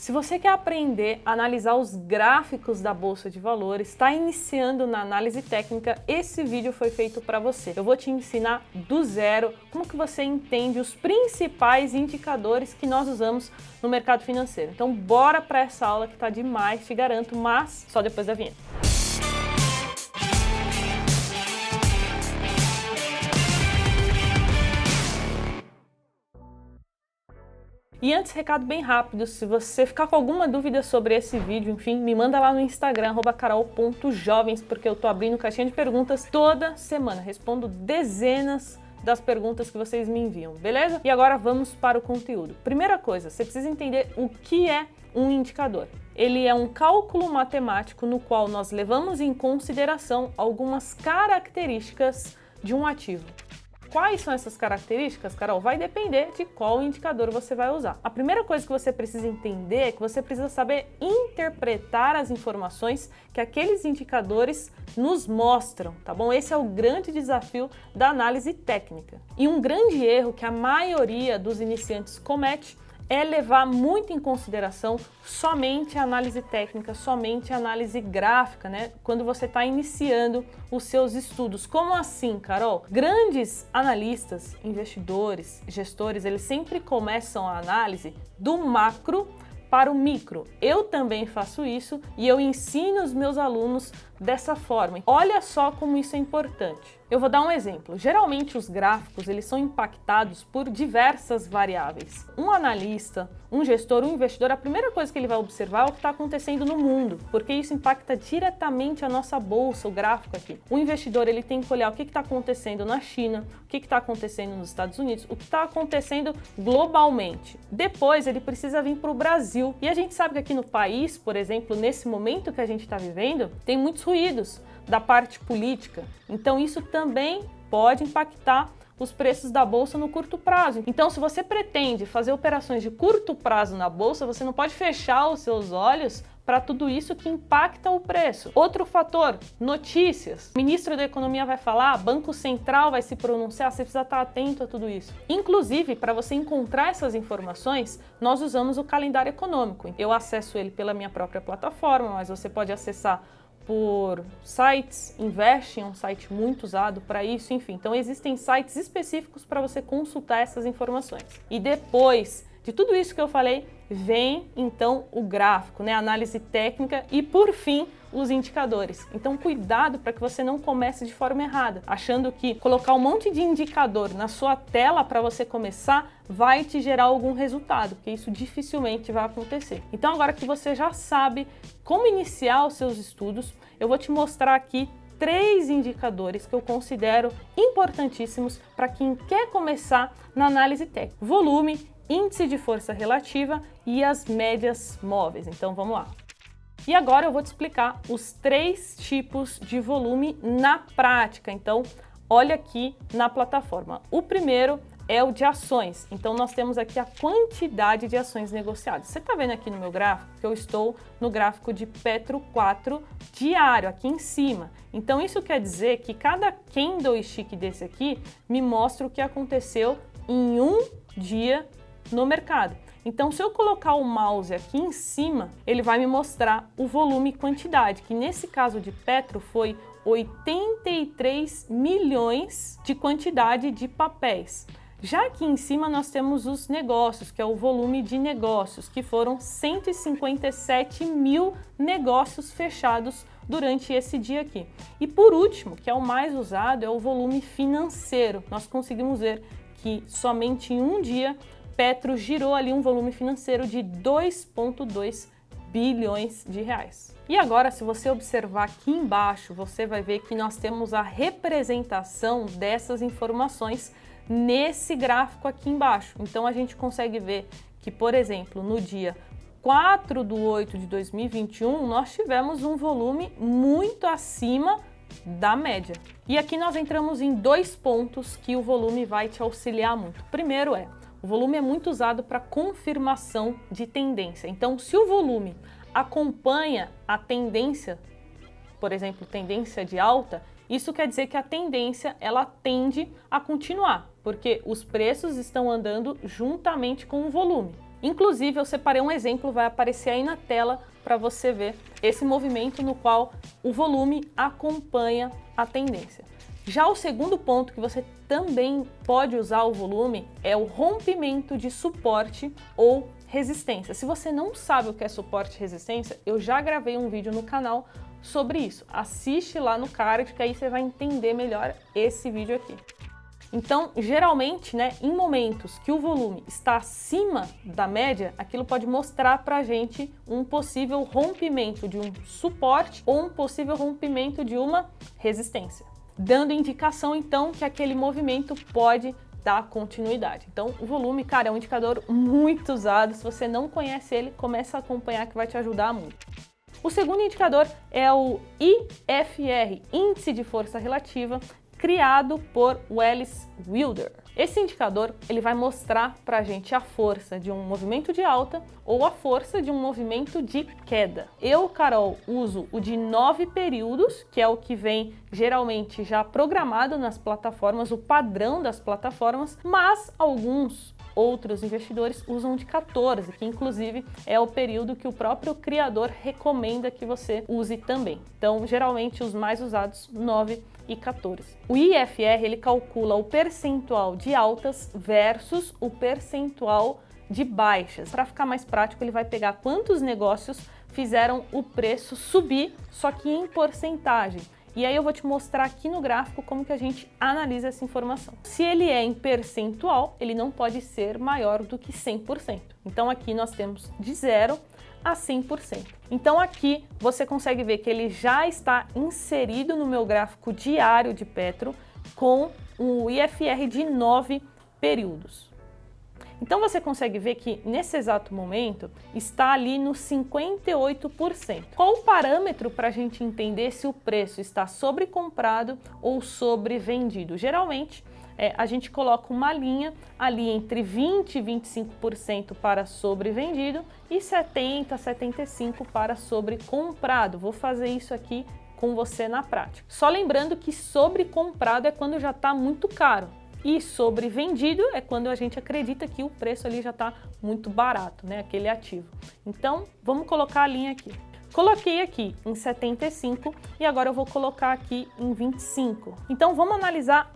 Se você quer aprender a analisar os gráficos da bolsa de valores, está iniciando na análise técnica, esse vídeo foi feito para você. Eu vou te ensinar do zero como que você entende os principais indicadores que nós usamos no mercado financeiro. Então bora para essa aula que está demais, te garanto, mas só depois da vinheta. E antes, recado bem rápido, se você ficar com alguma dúvida sobre esse vídeo, enfim, me manda lá no Instagram, carol.jovens, porque eu tô abrindo caixinha de perguntas toda semana. Respondo dezenas das perguntas que vocês me enviam, beleza? E agora vamos para o conteúdo. Primeira coisa, você precisa entender o que é um indicador. Ele é um cálculo matemático no qual nós levamos em consideração algumas características de um ativo. Quais são essas características, Carol? Vai depender de qual indicador você vai usar. A primeira coisa que você precisa entender é que você precisa saber interpretar as informações que aqueles indicadores nos mostram, tá bom? Esse é o grande desafio da análise técnica. E um grande erro que a maioria dos iniciantes comete é levar muito em consideração somente a análise técnica, somente a análise gráfica, né? Quando você está iniciando os seus estudos. Como assim, Carol? Grandes analistas, investidores, gestores, eles sempre começam a análise do macro para o micro. Eu também faço isso e eu ensino os meus alunos dessa forma. Olha só como isso é importante. Eu vou dar um exemplo. Geralmente os gráficos eles são impactados por diversas variáveis. Um analista, um gestor, um investidor, a primeira coisa que ele vai observar é o que está acontecendo no mundo, porque isso impacta diretamente a nossa bolsa, o gráfico aqui. O investidor ele tem que olhar o que está acontecendo na China, o que está acontecendo nos Estados Unidos, o que está acontecendo globalmente. Depois ele precisa vir para o Brasil. E a gente sabe que aqui no país, por exemplo, nesse momento que a gente está vivendo, tem muitos ruídos da parte política. Então isso também pode impactar os preços da bolsa no curto prazo. Então, se você pretende fazer operações de curto prazo na bolsa, você não pode fechar os seus olhos para tudo isso que impacta o preço. Outro fator, notícias. O ministro da Economia vai falar, Banco Central vai se pronunciar, você precisa estar atento a tudo isso. Inclusive, para você encontrar essas informações, nós usamos o calendário econômico. Eu acesso ele pela minha própria plataforma, mas você pode acessar por sites, Invest é um site muito usado para isso, enfim. Então existem sites específicos para você consultar essas informações. E depois de tudo isso que eu falei, vem então o gráfico, né, a análise técnica e por fim os indicadores. Então cuidado para que você não comece de forma errada, achando que colocar um monte de indicador na sua tela para você começar vai te gerar algum resultado, porque isso dificilmente vai acontecer. Então agora que você já sabe como iniciar os seus estudos, eu vou te mostrar aqui três indicadores que eu considero importantíssimos para quem quer começar na análise técnica: volume, índice de força relativa e as médias móveis. Então vamos lá. E agora eu vou te explicar os três tipos de volume na prática. Então, olha aqui na plataforma. O primeiro é o de ações. Então, nós temos aqui a quantidade de ações negociadas. Você está vendo aqui no meu gráfico que eu estou no gráfico de Petro 4 diário, aqui em cima. Então, isso quer dizer que cada candlestick desse aqui me mostra o que aconteceu em um dia no mercado. Então, se eu colocar o mouse aqui em cima, ele vai me mostrar o volume e quantidade, que nesse caso de Petro foi 83 milhões de quantidade de papéis. Já aqui em cima nós temos os negócios, que é o volume de negócios, que foram 157 mil negócios fechados durante esse dia aqui. E por último, que é o mais usado, é o volume financeiro. Nós conseguimos ver que somente em um dia Petro girou ali um volume financeiro de 2,2 bilhões de reais. E agora, se você observar aqui embaixo, você vai ver que nós temos a representação dessas informações nesse gráfico aqui embaixo. Então a gente consegue ver que, por exemplo, no dia 4 de 8 de 2021, nós tivemos um volume muito acima da média. E aqui nós entramos em dois pontos que o volume vai te auxiliar muito. Primeiro é o volume é muito usado para confirmação de tendência. Então, se o volume acompanha a tendência, por exemplo, tendência de alta, isso quer dizer que a tendência ela tende a continuar, porque os preços estão andando juntamente com o volume. Inclusive, eu separei um exemplo, vai aparecer aí na tela para você ver esse movimento no qual o volume acompanha a tendência. Já o segundo ponto que você também pode usar o volume é o rompimento de suporte ou resistência. Se você não sabe o que é suporte e resistência, eu já gravei um vídeo no canal sobre isso. Assiste lá no card que aí você vai entender melhor esse vídeo aqui. Então, geralmente, né, em momentos que o volume está acima da média, aquilo pode mostrar para a gente um possível rompimento de um suporte ou um possível rompimento de uma resistência, dando indicação então que aquele movimento pode dar continuidade. Então, o volume, cara, é um indicador muito usado. Se você não conhece ele, começa a acompanhar que vai te ajudar muito. O segundo indicador é o IFR, Índice de Força Relativa, criado por Wallace Wilder. Esse indicador ele vai mostrar para a gente a força de um movimento de alta ou a força de um movimento de queda. Eu, Carol, uso o de nove períodos, que é o que vem geralmente já programado nas plataformas, o padrão das plataformas, mas alguns outros investidores usam de 14, que inclusive é o período que o próprio criador recomenda que você use também. Então, geralmente os mais usados 9 e 14. O IFR ele calcula o percentual de altas versus o percentual de baixas. Para ficar mais prático, ele vai pegar quantos negócios fizeram o preço subir, só que em porcentagem. E aí eu vou te mostrar aqui no gráfico como que a gente analisa essa informação. Se ele é em percentual, ele não pode ser maior do que 100%. Então aqui nós temos de 0 a 100%. Então aqui você consegue ver que ele já está inserido no meu gráfico diário de Petro com o IFR de 9 períodos. Então você consegue ver que nesse exato momento está ali no 58%. Qual o parâmetro para a gente entender se o preço está sobrecomprado ou sobrevendido? Geralmente é, a gente coloca uma linha ali entre 20 e 25% para sobrevendido e 70 75 para sobrecomprado. Vou fazer isso aqui com você na prática. Só lembrando que sobrecomprado é quando já está muito caro. E sobrevendido é quando a gente acredita que o preço ali já está muito barato, né? Aquele ativo. Então, vamos colocar a linha aqui. Coloquei aqui em 75 e agora eu vou colocar aqui em 25. Então, vamos analisar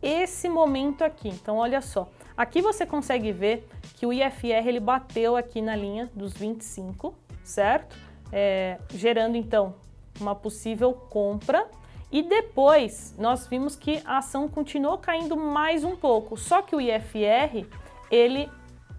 esse momento aqui. Então, olha só. Aqui você consegue ver que o IFR ele bateu aqui na linha dos 25, certo? É, gerando então uma possível compra e depois nós vimos que a ação continuou caindo mais um pouco, só que o IFR ele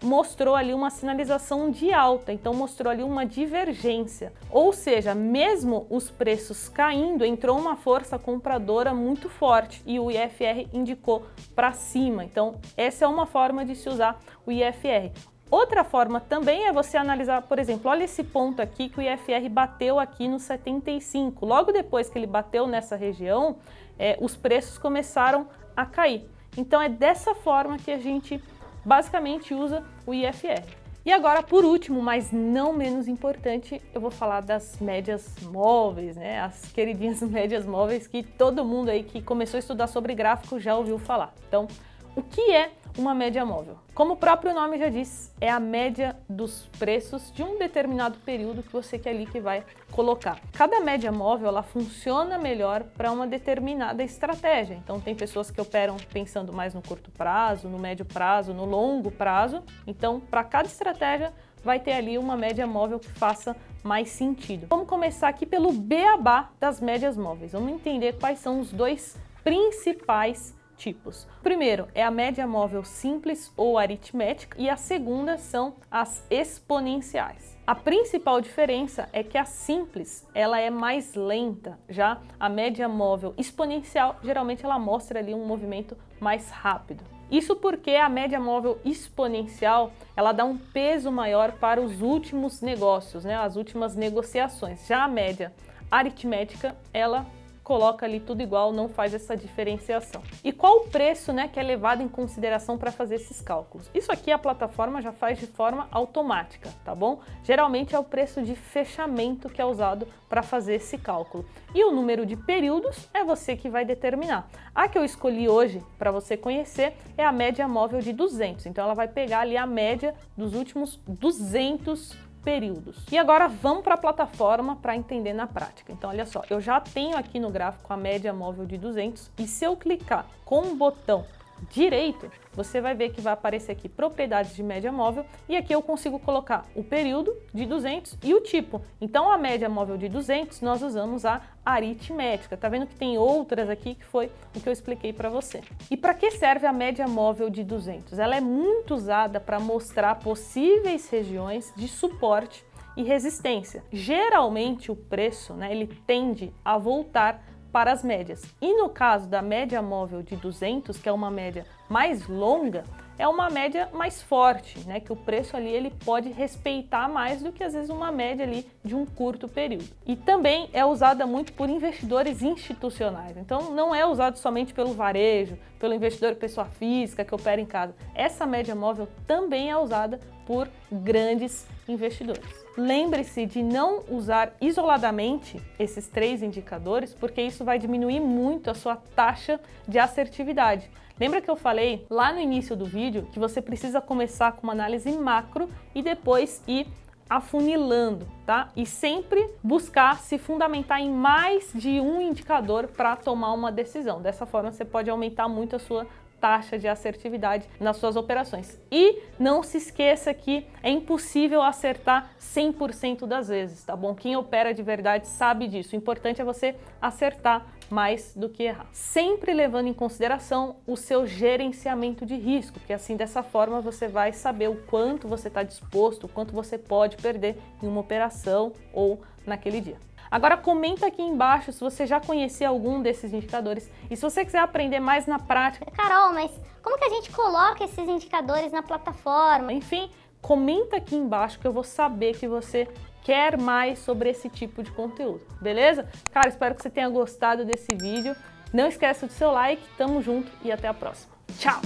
mostrou ali uma sinalização de alta, então mostrou ali uma divergência. Ou seja, mesmo os preços caindo, entrou uma força compradora muito forte e o IFR indicou para cima. Então, essa é uma forma de se usar o IFR. Outra forma também é você analisar, por exemplo, olha esse ponto aqui que o IFR bateu aqui no 75. Logo depois que ele bateu nessa região, é, os preços começaram a cair. Então é dessa forma que a gente basicamente usa o IFR. E agora, por último, mas não menos importante, eu vou falar das médias móveis, né? As queridinhas médias móveis que todo mundo aí que começou a estudar sobre gráfico já ouviu falar. Então, o que é uma média móvel? Como o próprio nome já diz, é a média dos preços de um determinado período que você quer ali que vai colocar. Cada média móvel ela funciona melhor para uma determinada estratégia. Então tem pessoas que operam pensando mais no curto prazo, no médio prazo, no longo prazo. Então, para cada estratégia vai ter ali uma média móvel que faça mais sentido. Vamos começar aqui pelo beabá das médias móveis. Vamos entender quais são os dois principais tipos. Primeiro é a média móvel simples ou aritmética e a segunda são as exponenciais. A principal diferença é que a simples ela é mais lenta, já a média móvel exponencial geralmente ela mostra ali um movimento mais rápido. Isso porque a média móvel exponencial ela dá um peso maior para os últimos negócios, né, as últimas negociações. Já a média aritmética ela coloca ali tudo igual, não faz essa diferenciação. E qual o preço né, que é levado em consideração para fazer esses cálculos? Isso aqui a plataforma já faz de forma automática, tá bom? Geralmente é o preço de fechamento que é usado para fazer esse cálculo. E o número de períodos é você que vai determinar. A que eu escolhi hoje para você conhecer é a média móvel de 200. Então ela vai pegar ali a média dos últimos 200 períodos. E agora vamos para a plataforma para entender na prática. Então, olha só, eu já tenho aqui no gráfico a média móvel de 200 e se eu clicar com o botão direito, você vai ver que vai aparecer aqui propriedades de média móvel e aqui eu consigo colocar o período de 200 e o tipo. Então a média móvel de 200 nós usamos a aritmética. Tá vendo que tem outras aqui que foi o que eu expliquei para você. E para que serve a média móvel de 200? Ela é muito usada para mostrar possíveis regiões de suporte e resistência. Geralmente o preço, né, ele tende a voltar para as médias. E no caso da média móvel de 200, que é uma média mais longa, é uma média mais forte, né? Que o preço ali ele pode respeitar mais do que às vezes uma média ali de um curto período. E também é usada muito por investidores institucionais. Então não é usado somente pelo varejo, pelo investidor pessoa física que opera em casa. Essa média móvel também é usada por grandes investidores. Lembre-se de não usar isoladamente esses três indicadores, porque isso vai diminuir muito a sua taxa de assertividade. Lembra que eu falei lá no início do vídeo que você precisa começar com uma análise macro e depois ir afunilando, tá? E sempre buscar se fundamentar em mais de um indicador para tomar uma decisão. Dessa forma, você pode aumentar muito a sua taxa de assertividade nas suas operações. E não se esqueça que é impossível acertar 100% das vezes, tá bom? Quem opera de verdade sabe disso. O importante é você acertar mais do que errar. Sempre levando em consideração o seu gerenciamento de risco, porque assim dessa forma você vai saber o quanto você está disposto, o quanto você pode perder em uma operação ou naquele dia. Agora comenta aqui embaixo se você já conhecia algum desses indicadores e se você quiser aprender mais na prática. Carol, mas como que a gente coloca esses indicadores na plataforma? Enfim, comenta aqui embaixo que eu vou saber que você quer mais sobre esse tipo de conteúdo, beleza? Cara, espero que você tenha gostado desse vídeo. Não esqueça do seu like, tamo junto e até a próxima. Tchau!